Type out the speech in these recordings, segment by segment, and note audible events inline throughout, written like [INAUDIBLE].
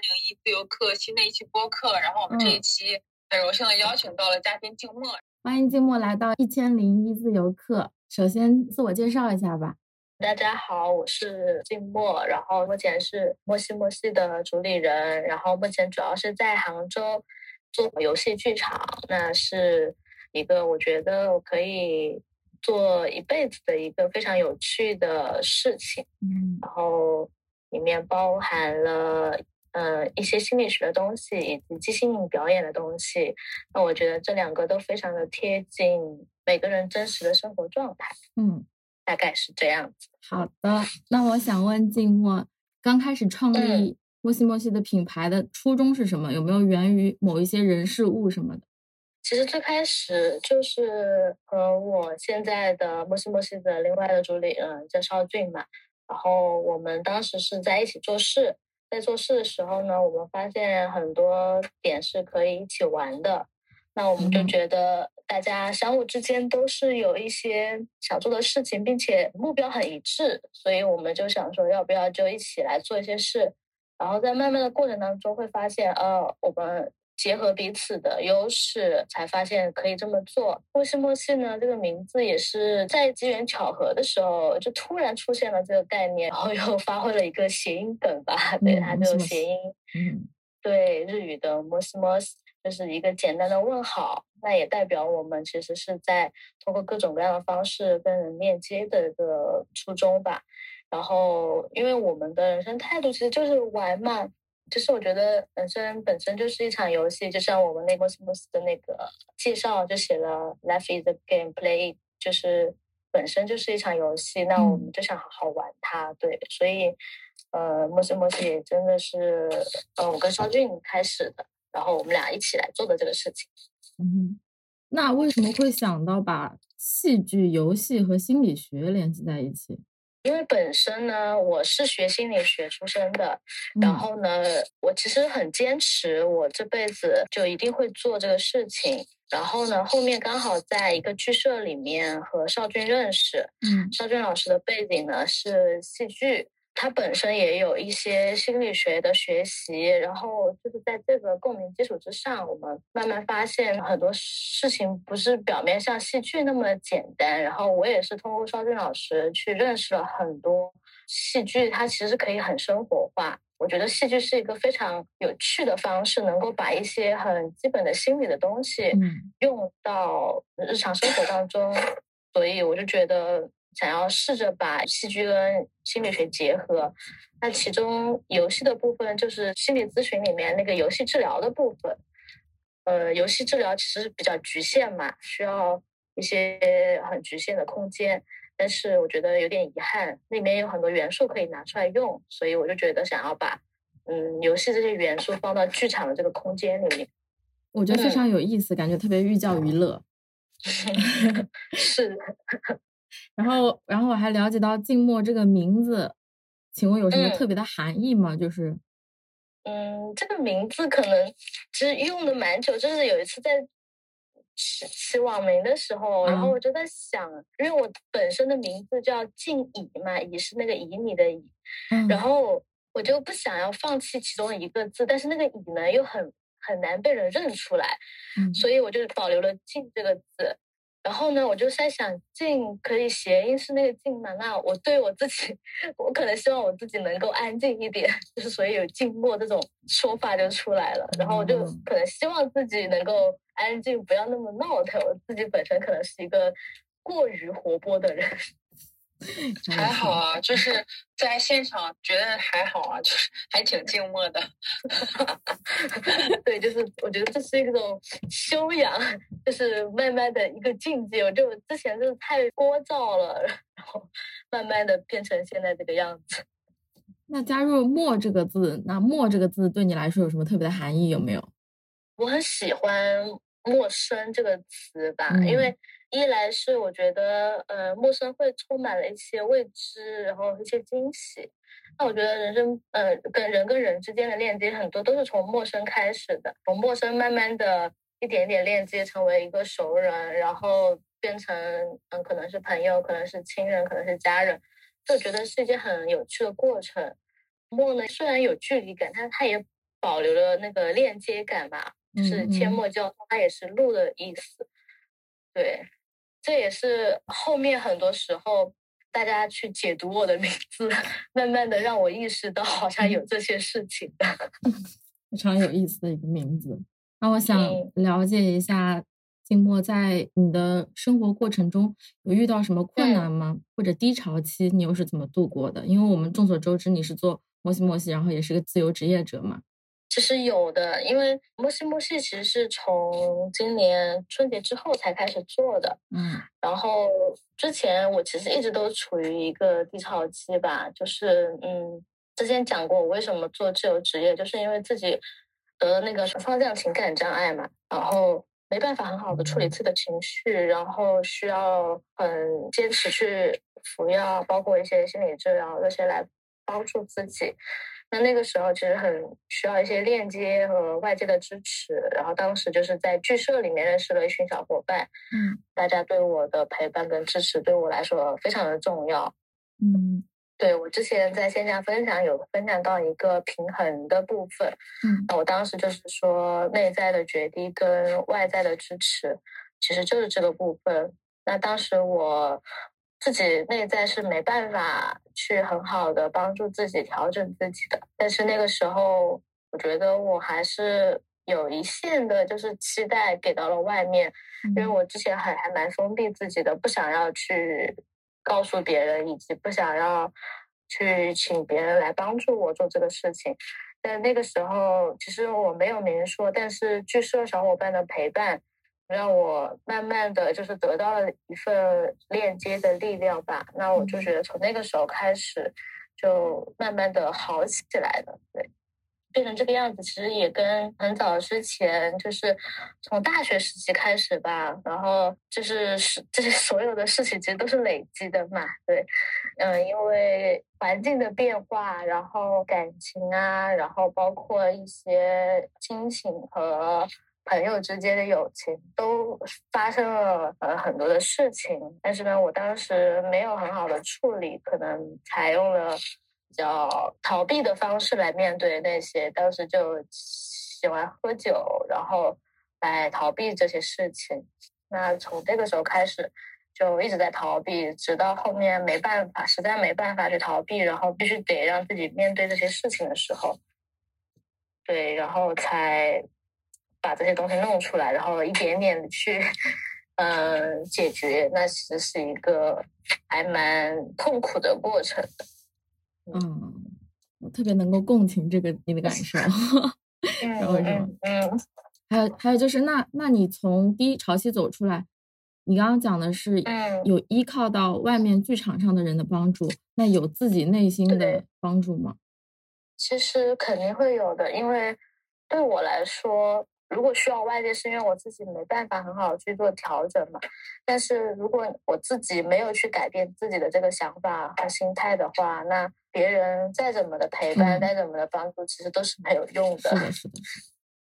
千零一自由课新的一期播客。然后我们这一期很荣幸的邀请到了嘉宾静默，欢迎静默来到一千零一自由课。首先自我介绍一下吧。大家好，我是静默，然后目前是墨西墨西的主理人，然后目前主要是在杭州做游戏剧场，那是一个我觉得我可以。做一辈子的一个非常有趣的事情，嗯，然后里面包含了呃一些心理学的东西以及即兴表演的东西。那我觉得这两个都非常的贴近每个人真实的生活状态，嗯，大概是这样子。好的，那我想问静默，刚开始创立莫西莫西的品牌的初衷是什么？有没有源于某一些人事物什么的？其实最开始就是和我现在的莫西莫西的另外的主理人叫邵俊嘛，然后我们当时是在一起做事，在做事的时候呢，我们发现很多点是可以一起玩的，那我们就觉得大家相互之间都是有一些想做的事情，并且目标很一致，所以我们就想说要不要就一起来做一些事，然后在慢慢的过程当中会发现，呃，我们。结合彼此的优势，才发现可以这么做。莫西莫西呢，这个名字也是在机缘巧合的时候，就突然出现了这个概念，然后又发挥了一个谐音梗吧，对它就谐音。嗯，对日语的莫西莫西就是一个简单的问好，那也代表我们其实是在通过各种各样的方式跟人链接的一个初衷吧。然后，因为我们的人生态度其实就是玩嘛。就是我觉得本身本身就是一场游戏，就像我们那个公司的那个介绍就写了 “Life is a game, play”，就是本身就是一场游戏，那我们就想好好玩它。对，所以呃，莫西莫西也真的是呃，我跟肖俊开始的，然后我们俩一起来做的这个事情。嗯，那为什么会想到把戏剧、游戏和心理学联系在一起？因为本身呢，我是学心理学出身的，然后呢，我其实很坚持，我这辈子就一定会做这个事情。然后呢，后面刚好在一个剧社里面和邵军认识，嗯，邵军老师的背景呢是戏剧。他本身也有一些心理学的学习，然后就是在这个共鸣基础之上，我们慢慢发现很多事情不是表面像戏剧那么简单。然后我也是通过邵俊老师去认识了很多戏剧，它其实可以很生活化。我觉得戏剧是一个非常有趣的方式，能够把一些很基本的心理的东西用到日常生活当中，所以我就觉得。想要试着把戏剧跟心理学结合，那其中游戏的部分就是心理咨询里面那个游戏治疗的部分。呃，游戏治疗其实比较局限嘛，需要一些很局限的空间。但是我觉得有点遗憾，里面有很多元素可以拿出来用，所以我就觉得想要把嗯游戏这些元素放到剧场的这个空间里面。我觉得非常有意思，感觉特别寓教于乐。[LAUGHS] 是。然后，然后我还了解到“静默”这个名字，请问有什么特别的含义吗？就是，嗯，这个名字可能其实用的蛮久，就是有一次在起起网名的时候，然后我就在想，因为我本身的名字叫静怡嘛，怡是那个旖旎的怡，然后我就不想要放弃其中一个字，但是那个怡呢又很很难被人认出来，所以我就保留了静这个字。然后呢，我就在想，静可以谐音是那个静嘛？那我对我自己，我可能希望我自己能够安静一点，[LAUGHS] 就是所以有静默这种说法就出来了。然后我就可能希望自己能够安静，不要那么闹腾。我自己本身可能是一个过于活泼的人。还好啊，就是在现场觉得还好啊，就是还挺静默的。[LAUGHS] 对，就是我觉得这是一种修养，就是慢慢的一个境界。我就之前就是太聒噪了，然后慢慢的变成现在这个样子。那加入“默”这个字，那“默”这个字对你来说有什么特别的含义？有没有？我很喜欢“陌生”这个词吧，因为。一来是我觉得，呃，陌生会充满了一些未知，然后一些惊喜。那我觉得人生，呃，跟人跟人之间的链接很多都是从陌生开始的，从陌生慢慢的一点点链接成为一个熟人，然后变成，嗯，可能是朋友，可能是亲人，可能是家人。就觉得是一件很有趣的过程。陌呢，虽然有距离感，但是它也保留了那个链接感吧，就是阡陌交通，它也是路的意思。对，这也是后面很多时候大家去解读我的名字，慢慢的让我意识到好像有这些事情的。[LAUGHS] 非常有意思的一个名字。那我想了解一下。静默在你的生活过程中有遇到什么困难吗？或者低潮期你又是怎么度过的？因为我们众所周知你是做摩西摩西，然后也是个自由职业者嘛。其实有的，因为莫西莫西其实是从今年春节之后才开始做的。嗯，然后之前我其实一直都处于一个低潮期吧，就是嗯，之前讲过我为什么做自由职业，就是因为自己得了那个双向情感障碍嘛，然后。没办法很好的处理自己的情绪，然后需要很坚持去服药，包括一些心理治疗这些来帮助自己。那那个时候其实很需要一些链接和外界的支持。然后当时就是在剧社里面认识了一群小伙伴，嗯，大家对我的陪伴跟支持对我来说非常的重要，嗯。对我之前在线下分享有分享到一个平衡的部分，嗯，那我当时就是说内在的决堤跟外在的支持，其实就是这个部分。那当时我自己内在是没办法去很好的帮助自己调整自己的，但是那个时候我觉得我还是有一线的，就是期待给到了外面，因为我之前还还蛮封闭自己的，不想要去。告诉别人，以及不想要去请别人来帮助我做这个事情。但那个时候，其实我没有明说，但是据社小伙伴的陪伴，让我慢慢的就是得到了一份链接的力量吧。那我就觉得从那个时候开始，就慢慢的好起来了。对。变成这个样子，其实也跟很早之前，就是从大学时期开始吧。然后就是是这些所有的事情，其实都是累积的嘛。对，嗯，因为环境的变化，然后感情啊，然后包括一些亲情和朋友之间的友情，都发生了呃很多的事情。但是呢，我当时没有很好的处理，可能采用了比。较逃避的方式来面对那些，当时就喜欢喝酒，然后来逃避这些事情。那从这个时候开始，就一直在逃避，直到后面没办法，实在没办法去逃避，然后必须得让自己面对这些事情的时候，对，然后才把这些东西弄出来，然后一点点的去嗯解决。那其实是一个还蛮痛苦的过程。嗯，我特别能够共情这个你的感受。[LAUGHS] 然后嗯嗯，还有还有就是，那那你从低潮期走出来，你刚刚讲的是有依靠到外面剧场上的人的帮助，那有自己内心的帮助吗？其实肯定会有的，因为对我来说。如果需要外界，是因为我自己没办法很好去做调整嘛。但是如果我自己没有去改变自己的这个想法和心态的话，那别人再怎么的陪伴，再怎么的帮助，其实都是没有用的。是的，是的。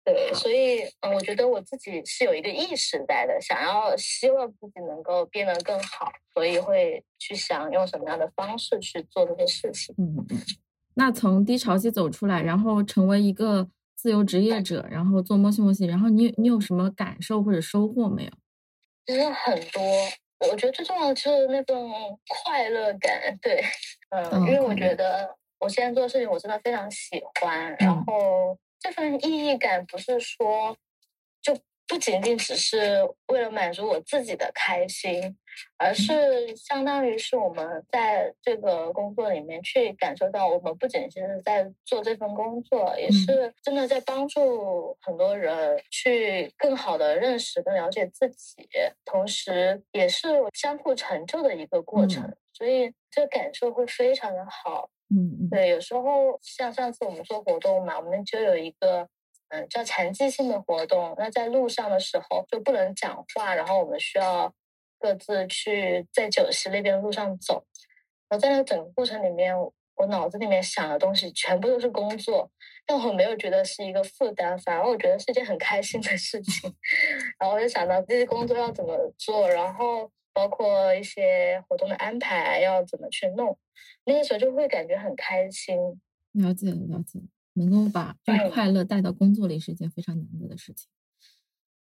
对，所以嗯，我觉得我自己是有一个意识在的，想要希望自己能够变得更好，所以会去想用什么样的方式去做这些事情。嗯嗯。那从低潮期走出来，然后成为一个。自由职业者，然后做摸西摸西，然后你你有什么感受或者收获没有？其实很多，我觉得最重要的是那种快乐感。对，嗯，因为我觉得我现在做的事情我真的非常喜欢，然后这份意义感不是说就。不仅仅只是为了满足我自己的开心，而是相当于是我们在这个工作里面去感受到，我们不仅仅是在做这份工作，也是真的在帮助很多人去更好的认识、更了解自己，同时也是相互成就的一个过程。所以这个感受会非常的好。嗯，对，有时候像上次我们做活动嘛，我们就有一个。叫残疾性的活动。那在路上的时候就不能讲话，然后我们需要各自去在酒席那边路上走。然后在那整个过程里面，我脑子里面想的东西全部都是工作，但我没有觉得是一个负担，反而我觉得是一件很开心的事情。[LAUGHS] 然后我就想到这些工作要怎么做，然后包括一些活动的安排要怎么去弄，那个时候就会感觉很开心。了解了解。能够把这个快乐带到工作里是一件非常难得的事情。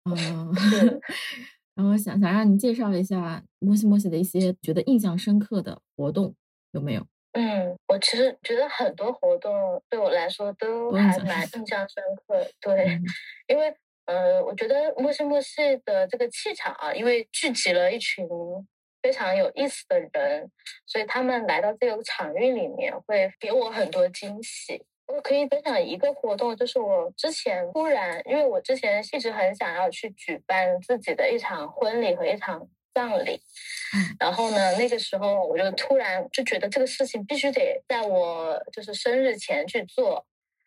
嗯，[LAUGHS] 然后想想让你介绍一下莫西莫西的一些觉得印象深刻的活动有没有？嗯，我其实觉得很多活动对我来说都还蛮印象深刻。对，因为呃，我觉得莫西莫西的这个气场啊，因为聚集了一群非常有意思的人，所以他们来到这个场域里面会给我很多惊喜。我可以分享一个活动，就是我之前突然，因为我之前一直很想要去举办自己的一场婚礼和一场。葬礼，然后呢，那个时候我就突然就觉得这个事情必须得在我就是生日前去做。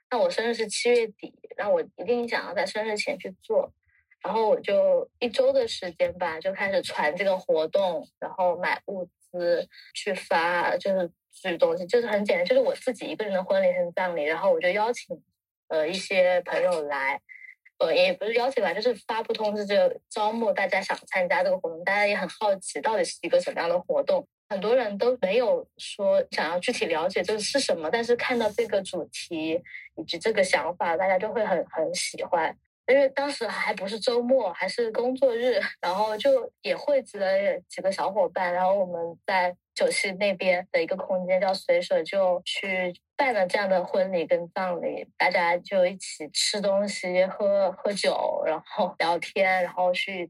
那我生日是七月底，那我一定想要在生日前去做。然后我就一周的时间吧，就开始传这个活动，然后买物资去发，就是举东西，就是很简单，就是我自己一个人的婚礼和葬礼。然后我就邀请呃一些朋友来。呃，也不是邀请吧，就是发布通知，就招募大家想参加这个活动。大家也很好奇，到底是一个什么样的活动？很多人都没有说想要具体了解这是什么，但是看到这个主题以及这个想法，大家就会很很喜欢。因为当时还不是周末，还是工作日，然后就也汇集了几个小伙伴，然后我们在九溪那边的一个空间叫随手就去。办了这样的婚礼跟葬礼，大家就一起吃东西、喝喝酒，然后聊天，然后去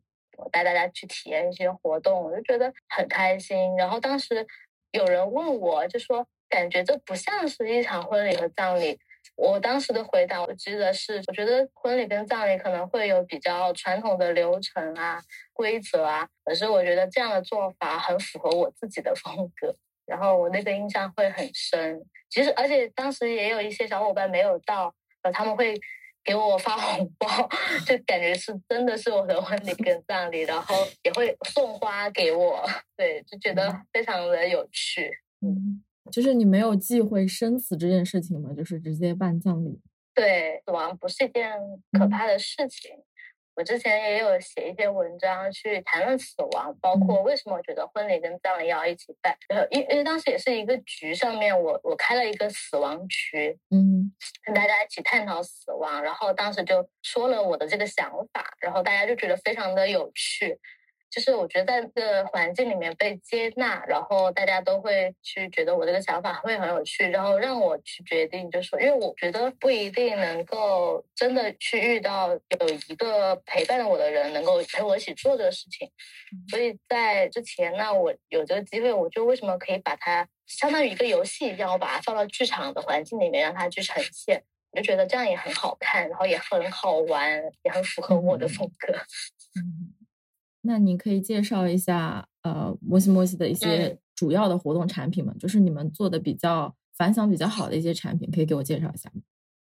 带大家去体验一些活动，我就觉得很开心。然后当时有人问我，就说感觉这不像是一场婚礼和葬礼。我当时的回答，我记得是，我觉得婚礼跟葬礼可能会有比较传统的流程啊、规则啊，可是我觉得这样的做法很符合我自己的风格。然后我那个印象会很深，其实而且当时也有一些小伙伴没有到，呃，他们会给我发红包，就感觉是真的是我的婚礼跟葬礼，然后也会送花给我，对，就觉得非常的有趣。嗯，就是你没有忌讳生死这件事情吗？就是直接办葬礼？对，死亡不是一件可怕的事情。我之前也有写一些文章去谈论死亡，包括为什么我觉得婚礼跟葬礼要一起办。呃，因因为当时也是一个局上面，我我开了一个死亡局，嗯，跟大家一起探讨死亡，然后当时就说了我的这个想法，然后大家就觉得非常的有趣。就是我觉得在这个环境里面被接纳，然后大家都会去觉得我这个想法会很有趣，然后让我去决定，就是，因为我觉得不一定能够真的去遇到有一个陪伴我的人能够陪我一起做这个事情，所以在之前呢，我有这个机会，我就为什么可以把它相当于一个游戏一样，我把它放到剧场的环境里面让它去呈现，我就觉得这样也很好看，然后也很好玩，也很符合我的风格。[LAUGHS] 嗯。那你可以介绍一下，呃，摩西摩西的一些主要的活动产品吗？就是你们做的比较反响比较好的一些产品，可以给我介绍一下吗？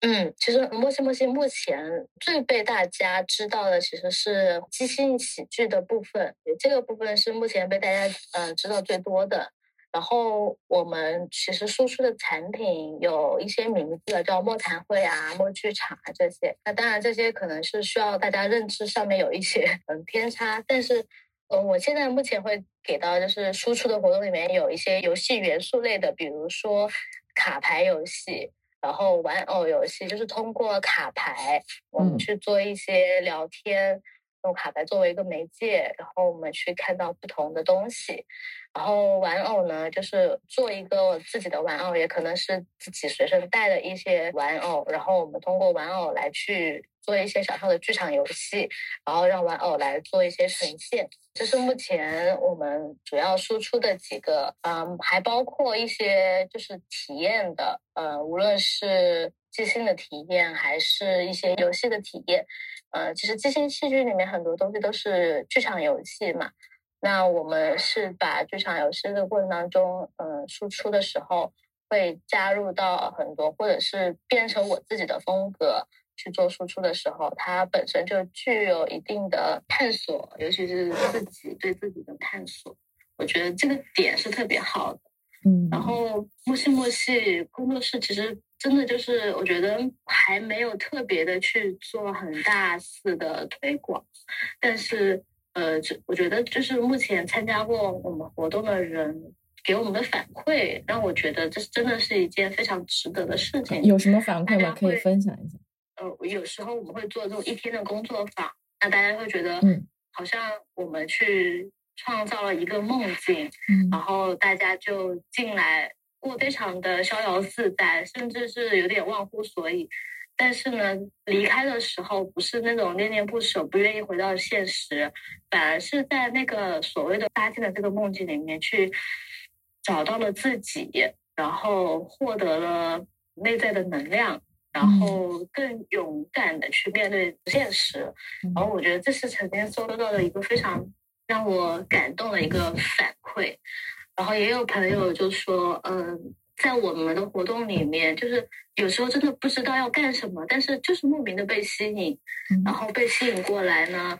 嗯，其实莫西莫西目前最被大家知道的其实是即兴喜剧的部分，这个部分是目前被大家嗯知道最多的。然后我们其实输出的产品有一些名字，叫墨谈会啊、墨剧场啊这些。那当然这些可能是需要大家认知上面有一些嗯偏差，但是嗯，我现在目前会给到就是输出的活动里面有一些游戏元素类的，比如说卡牌游戏，然后玩偶游戏，就是通过卡牌我们去做一些聊天，用卡牌作为一个媒介，然后我们去看到不同的东西。然后玩偶呢，就是做一个自己的玩偶，也可能是自己随身带的一些玩偶。然后我们通过玩偶来去做一些小小的剧场游戏，然后让玩偶来做一些呈现。这是目前我们主要输出的几个，嗯，还包括一些就是体验的，呃，无论是即兴的体验，还是一些游戏的体验。呃，其实即兴戏剧里面很多东西都是剧场游戏嘛。那我们是把剧场游戏的过程当中，嗯，输出的时候会加入到很多，或者是变成我自己的风格去做输出的时候，它本身就具有一定的探索，尤其是自己对自己的探索。我觉得这个点是特别好的。嗯，然后默戏默戏工作室其实真的就是，我觉得还没有特别的去做很大肆的推广，但是。呃，这我觉得就是目前参加过我们活动的人，给我们的反馈，让我觉得这真的是一件非常值得的事情。有什么反馈吗？可以分享一下。呃，有时候我们会做这种一天的工作坊，那大家会觉得，嗯，好像我们去创造了一个梦境，嗯，然后大家就进来过非常的逍遥自在，甚至是有点忘乎所以。但是呢，离开的时候不是那种恋恋不舍，不愿意回到现实，反而是在那个所谓的搭建的这个梦境里面去找到了自己，然后获得了内在的能量，然后更勇敢的去面对现实。然后我觉得这是曾经收到的一个非常让我感动的一个反馈。然后也有朋友就说，嗯。在我们的活动里面，就是有时候真的不知道要干什么，但是就是莫名的被吸引，然后被吸引过来呢，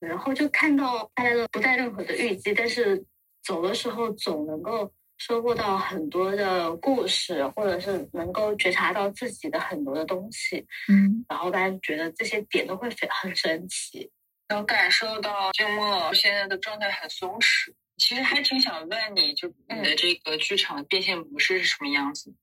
然后就看到大家都不带任何的预计，但是走的时候总能够收获到很多的故事，或者是能够觉察到自己的很多的东西，嗯，然后大家觉得这些点都会非很神奇，能感受到静默现在的状态很松弛。其实还挺想问你，就你的这个剧场变现模式是什么样子？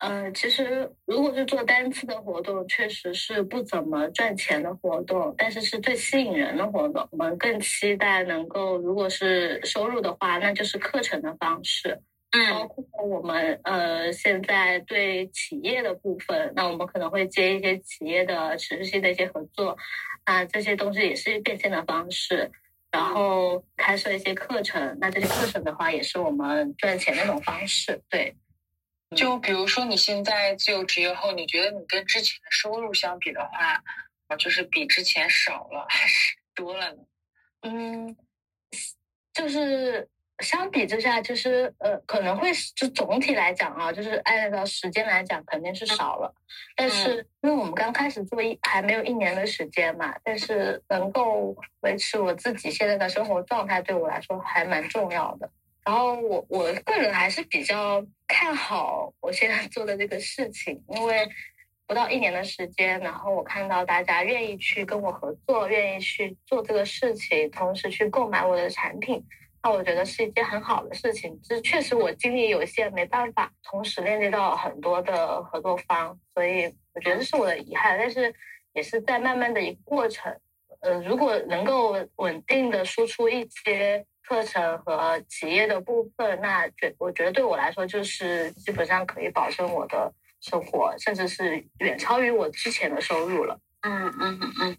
嗯，其实如果是做单次的活动，确实是不怎么赚钱的活动，但是是最吸引人的活动。我们更期待能够，如果是收入的话，那就是课程的方式。嗯，包括我们呃现在对企业的部分，那我们可能会接一些企业的持续性的一些合作，那这些东西也是变现的方式。然后开设一些课程，那这些课程的话，也是我们赚钱的一种方式。对，就比如说你现在自由职业后，你觉得你跟之前的收入相比的话，就是比之前少了还是多了呢？嗯，就是。相比之下，就是呃，可能会就总体来讲啊，就是按照时间来讲，肯定是少了。但是因为我们刚开始做一还没有一年的时间嘛，但是能够维持我自己现在的生活状态，对我来说还蛮重要的。然后我我个人还是比较看好我现在做的这个事情，因为不到一年的时间，然后我看到大家愿意去跟我合作，愿意去做这个事情，同时去购买我的产品。那我觉得是一件很好的事情，就是确实我精力有限，没办法同时链接到很多的合作方，所以我觉得是我的遗憾。但是也是在慢慢的一个过程。呃，如果能够稳定的输出一些课程和企业的部分，那觉我觉得对我来说就是基本上可以保证我的生活，甚至是远超于我之前的收入了。嗯嗯嗯嗯，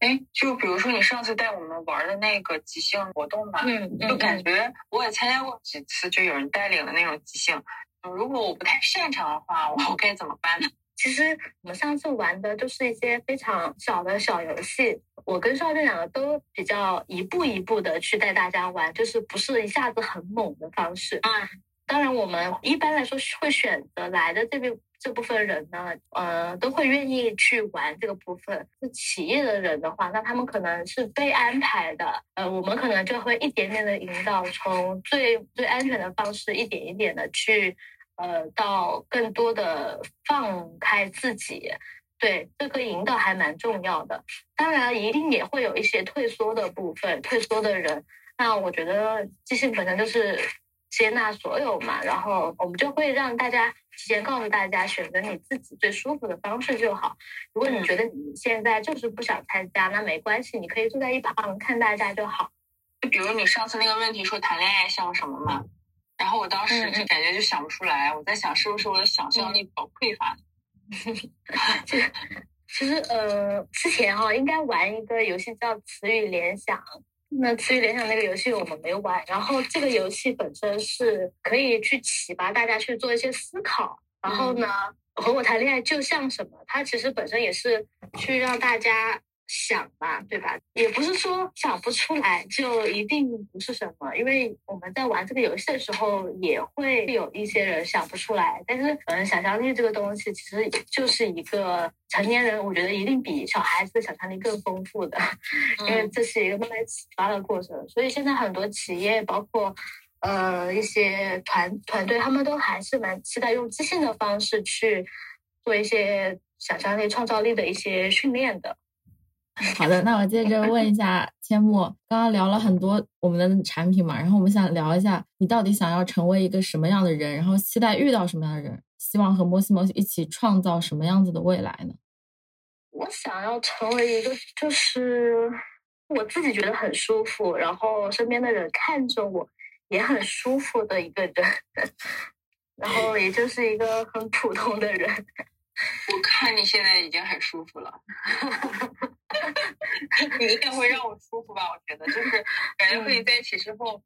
哎，就比如说你上次带我们玩的那个即兴活动嘛，嗯，就感觉我也参加过几次，就有人带领的那种即兴。如果我不太擅长的话，我该怎么办呢？[LAUGHS] 其实我们上次玩的就是一些非常小的小游戏，我跟少俊两个都比较一步一步的去带大家玩，就是不是一下子很猛的方式。嗯，当然我们一般来说会选择来的这边。这部分人呢，呃，都会愿意去玩这个部分。是企业的人的话，那他们可能是被安排的。呃，我们可能就会一点点的引导，从最最安全的方式，一点一点的去，呃，到更多的放开自己。对，这个引导还蛮重要的。当然，一定也会有一些退缩的部分，退缩的人。那我觉得即兴本身就是接纳所有嘛，然后我们就会让大家。提前告诉大家，选择你自己最舒服的方式就好。如果你觉得你现在就是不想参加，那没关系，你可以坐在一旁看大家就好。就比如你上次那个问题说谈恋爱像什么嘛，然后我当时就感觉就想不出来，我在想是不是我的想象力比较匮乏。[LAUGHS] 其实呃，之前哈应该玩一个游戏叫词语联想。那词语联想那个游戏我们没玩，然后这个游戏本身是可以去启发大家去做一些思考，然后呢，和我谈恋爱就像什么？它其实本身也是去让大家。想嘛，对吧？也不是说想不出来就一定不是什么，因为我们在玩这个游戏的时候，也会有一些人想不出来。但是，嗯，想象力这个东西，其实就是一个成年人，我觉得一定比小孩子的想象力更丰富的，[LAUGHS] 因为这是一个慢慢启发的过程。所以现在很多企业，包括呃一些团团队，他们都还是蛮期待用即兴的方式去做一些想象力、创造力的一些训练的。好的，那我接着问一下阡陌，刚刚聊了很多我们的产品嘛，然后我们想聊一下，你到底想要成为一个什么样的人，然后期待遇到什么样的人，希望和摩西摩西一起创造什么样子的未来呢？我想要成为一个，就是我自己觉得很舒服，然后身边的人看着我也很舒服的一个人，[LAUGHS] 然后也就是一个很普通的人。我看你现在已经很舒服了，[LAUGHS] 你一定会让我舒服吧？我觉得就是感觉和你在一起之后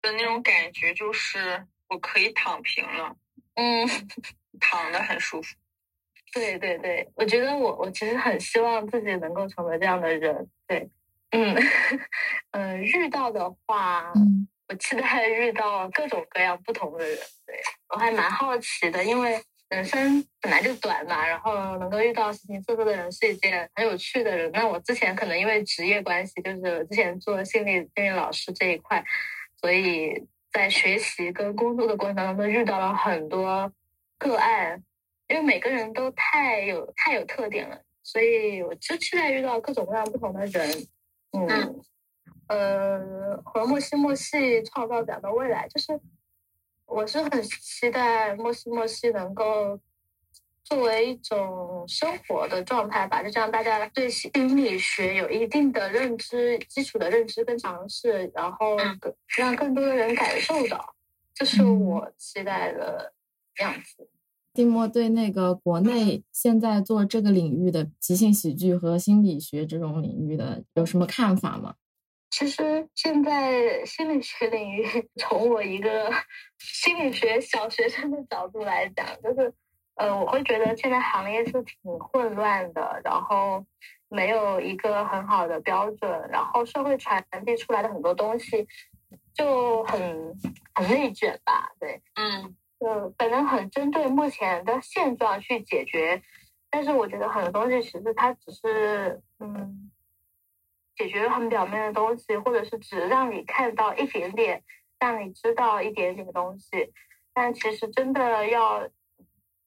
的那种感觉，就是我可以躺平了，嗯，躺的很舒服。对对对，我觉得我我其实很希望自己能够成为这样的人。对，嗯嗯，[LAUGHS] 遇到的话，我期待遇到各种各样不同的人。对我还蛮好奇的，因为。人生本来就短嘛，然后能够遇到形形色色的人是一件很有趣的人。那我之前可能因为职业关系，就是之前做心理心理老师这一块，所以在学习跟工作的过程当中遇到了很多个案，因为每个人都太有太有特点了，所以我就期待遇到各种各样不同的人。嗯，呃，和莫西莫西创造这样的未来，就是。我是很期待莫西莫西能够作为一种生活的状态吧，就这样大家对心理学有一定的认知、基础的认知跟尝试，然后让更多的人感受到，这是我期待的样子。丁墨对那个国内 [CLEARS THROAT] 现在做这个领域的即兴喜剧和心理学这种领域的有什么看法吗？其实现在心理学领域，从我一个心理学小学生的角度来讲，就是，呃，我会觉得现在行业是挺混乱的，然后没有一个很好的标准，然后社会传递出来的很多东西就很很内卷吧，对，嗯，就本能很针对目前的现状去解决，但是我觉得很多东西其实它只是，嗯。解决很表面的东西，或者是只让你看到一点点，让你知道一点点的东西，但其实真的要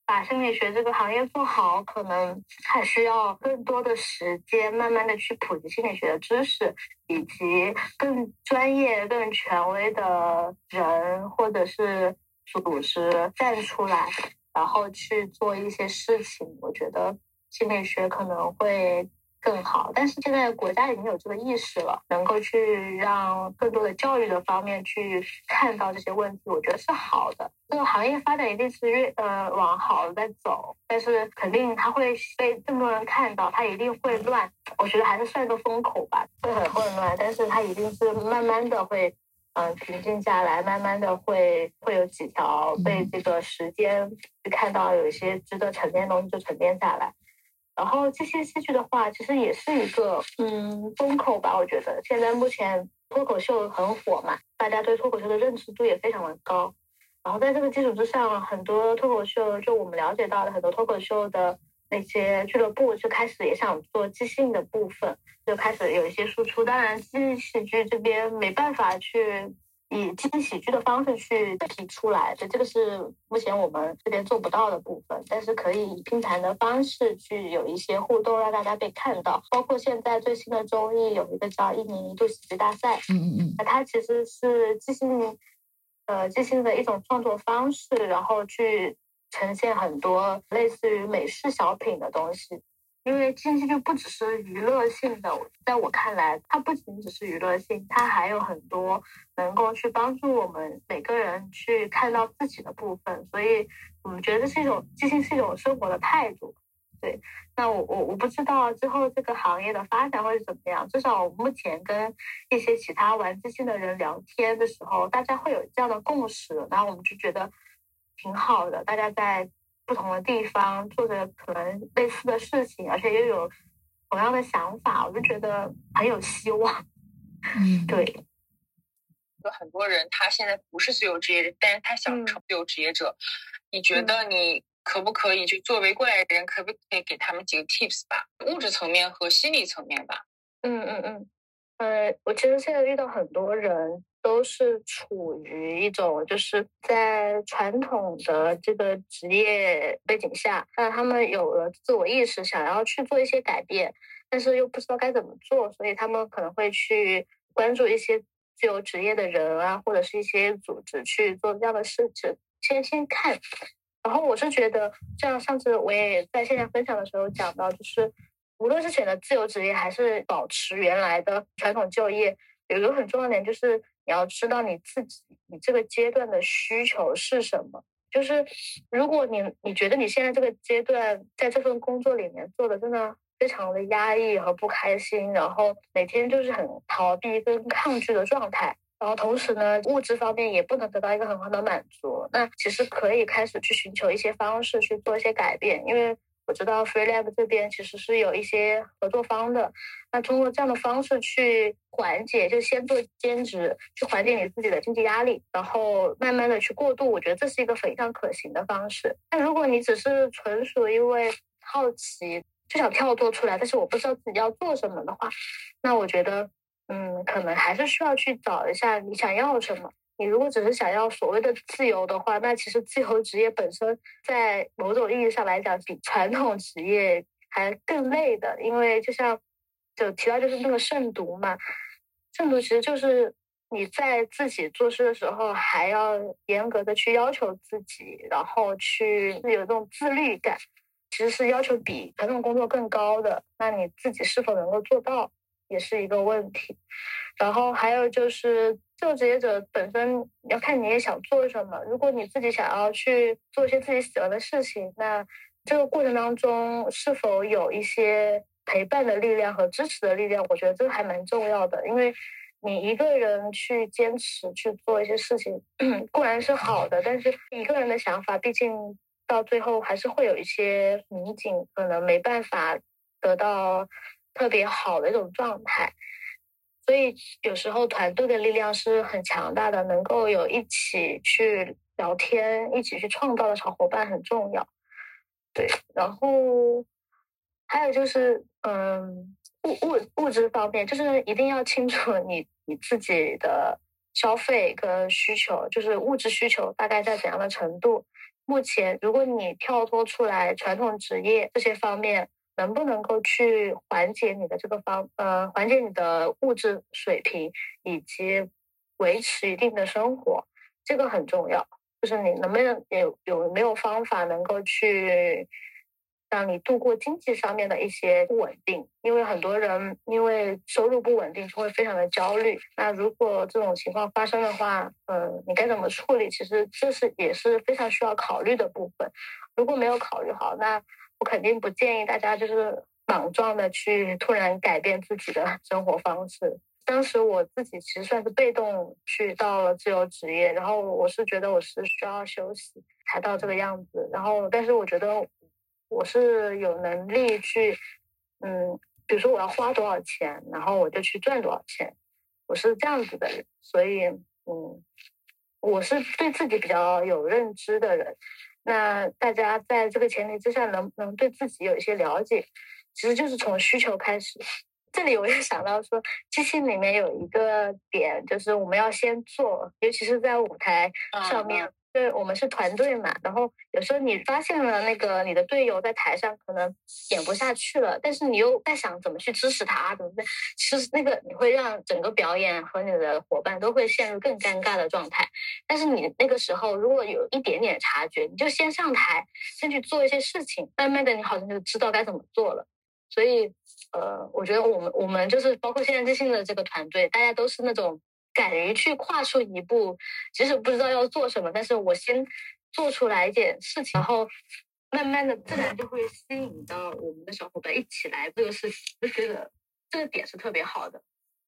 把心理学这个行业做好，可能还需要更多的时间，慢慢的去普及心理学的知识，以及更专业、更权威的人或者是组织站出来，然后去做一些事情。我觉得心理学可能会。更好，但是现在国家已经有这个意识了，能够去让更多的教育的方面去看到这些问题，我觉得是好的。这个行业发展一定是越呃往好在走，但是肯定它会被更多人看到，它一定会乱。我觉得还是算个风口吧，会很混乱，但是它一定是慢慢的会嗯平静下来，慢慢的会会有几条被这个时间去看到有一些值得沉淀的东西就沉淀下来。然后这些戏剧的话，其实也是一个嗯风口吧。我觉得现在目前脱口秀很火嘛，大家对脱口秀的认知度也非常的高。然后在这个基础之上，很多脱口秀就我们了解到的很多脱口秀的那些俱乐部就开始也想做即兴的部分，就开始有一些输出。当然，即兴喜剧这边没办法去。以即兴喜剧的方式去提出来，所以这个是目前我们这边做不到的部分。但是可以以拼盘的方式去有一些互动，让大家被看到。包括现在最新的综艺有一个叫“一年一度喜剧大赛”，嗯嗯嗯，那它其实是即兴，呃，即兴的一种创作方式，然后去呈现很多类似于美式小品的东西。因为信息就不只是娱乐性的，在我看来，它不仅只是娱乐性，它还有很多能够去帮助我们每个人去看到自己的部分。所以，我们觉得这是一种即兴，是一种生活的态度。对，那我我我不知道之后这个行业的发展会是怎么样。至少目前跟一些其他玩即兴的人聊天的时候，大家会有这样的共识，然后我们就觉得挺好的。大家在。不同的地方做着可能类似的事情，而且又有同样的想法，我就觉得很有希望。嗯，[LAUGHS] 对。有很多人他现在不是自由职业者，但是他想成自由职业者。你觉得你可不可以就作为过来人，可不可以给他们几个 tips 吧？物质层面和心理层面吧。嗯嗯嗯。呃，我其实现在遇到很多人。都是处于一种就是在传统的这个职业背景下，那他们有了自我意识，想要去做一些改变，但是又不知道该怎么做，所以他们可能会去关注一些自由职业的人啊，或者是一些组织去做这样的事情，先先看。然后我是觉得，像上次我也在线下分享的时候讲到，就是无论是选择自由职业还是保持原来的传统就业，有一个很重要的点就是你要知道你自己你这个阶段的需求是什么。就是如果你你觉得你现在这个阶段在这份工作里面做的真的非常的压抑和不开心，然后每天就是很逃避跟抗拒的状态，然后同时呢物质方面也不能得到一个很好的满足，那其实可以开始去寻求一些方式去做一些改变，因为。我知道 FreeLab 这边其实是有一些合作方的，那通过这样的方式去缓解，就先做兼职，去缓解你自己的经济压力，然后慢慢的去过渡，我觉得这是一个非常可行的方式。那如果你只是纯属因为好奇就想跳脱出来，但是我不知道自己要做什么的话，那我觉得，嗯，可能还是需要去找一下你想要什么。你如果只是想要所谓的自由的话，那其实自由职业本身在某种意义上来讲，比传统职业还更累的。因为就像就提到就是那个慎独嘛，慎独其实就是你在自己做事的时候还要严格的去要求自己，然后去有这种自律感，其实是要求比传统工作更高的。那你自己是否能够做到，也是一个问题。然后还有就是。自由职业者本身要看你也想做什么。如果你自己想要去做一些自己喜欢的事情，那这个过程当中是否有一些陪伴的力量和支持的力量，我觉得这个还蛮重要的。因为你一个人去坚持去做一些事情 [CLEARS THROAT] 固然是好的，但是一个人的想法毕竟到最后还是会有一些瓶颈，可能没办法得到特别好的一种状态。所以有时候团队的力量是很强大的，能够有一起去聊天、一起去创造的小伙伴很重要。对，然后还有就是，嗯，物物物质方面，就是一定要清楚你你自己的消费跟需求，就是物质需求大概在怎样的程度。目前，如果你跳脱出来传统职业这些方面。能不能够去缓解你的这个方呃缓解你的物质水平，以及维持一定的生活，这个很重要。就是你能不能有有没有方法能够去让你度过经济上面的一些不稳定？因为很多人因为收入不稳定就会非常的焦虑。那如果这种情况发生的话，嗯，你该怎么处理？其实这是也是非常需要考虑的部分。如果没有考虑好，那肯定不建议大家就是莽撞的去突然改变自己的 [LAUGHS] 生活方式。当时我自己其实算是被动去到了自由职业，然后我是觉得我是需要休息才到这个样子。然后，但是我觉得我是有能力去，嗯，比如说我要花多少钱，然后我就去赚多少钱。我是这样子的人，所以嗯，我是对自己比较有认知的人。那大家在这个前提之下，能不能对自己有一些了解？其实就是从需求开始。这里我也想到说，机器里面有一个点，就是我们要先做，尤其是在舞台上面。对我们是团队嘛，然后有时候你发现了那个你的队友在台上可能演不下去了，但是你又在想怎么去支持他，怎么办？其实那个你会让整个表演和你的伙伴都会陷入更尴尬的状态。但是你那个时候如果有一点点察觉，你就先上台，先去做一些事情，慢慢的你好像就知道该怎么做了。所以，呃，我觉得我们我们就是包括现在最新的这个团队，大家都是那种。敢于去跨出一步，即使不知道要做什么，但是我先做出来一点事情，然后慢慢的自然就会吸引到我们的小伙伴一起来这个事情，就觉得这个点是特别好的。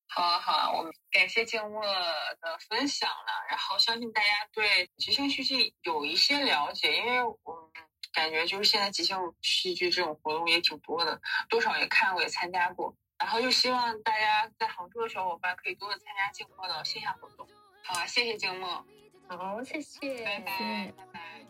好啊好啊，我们感谢静默的分享了，然后相信大家对即兴戏剧有一些了解，因为我感觉就是现在即兴戏剧这种活动也挺多的，多少也看过也参加过。然后又希望大家在杭州的小伙伴可以多多参加静默的线下活动。好，谢谢静默。好，谢谢。拜拜拜拜。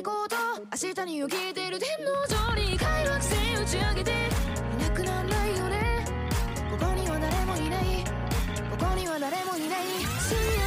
い蛍光と。明日に受けてる天皇上に快楽星打ち上げて。いなくなんないよね。ここには誰もいない。ここには誰もいない。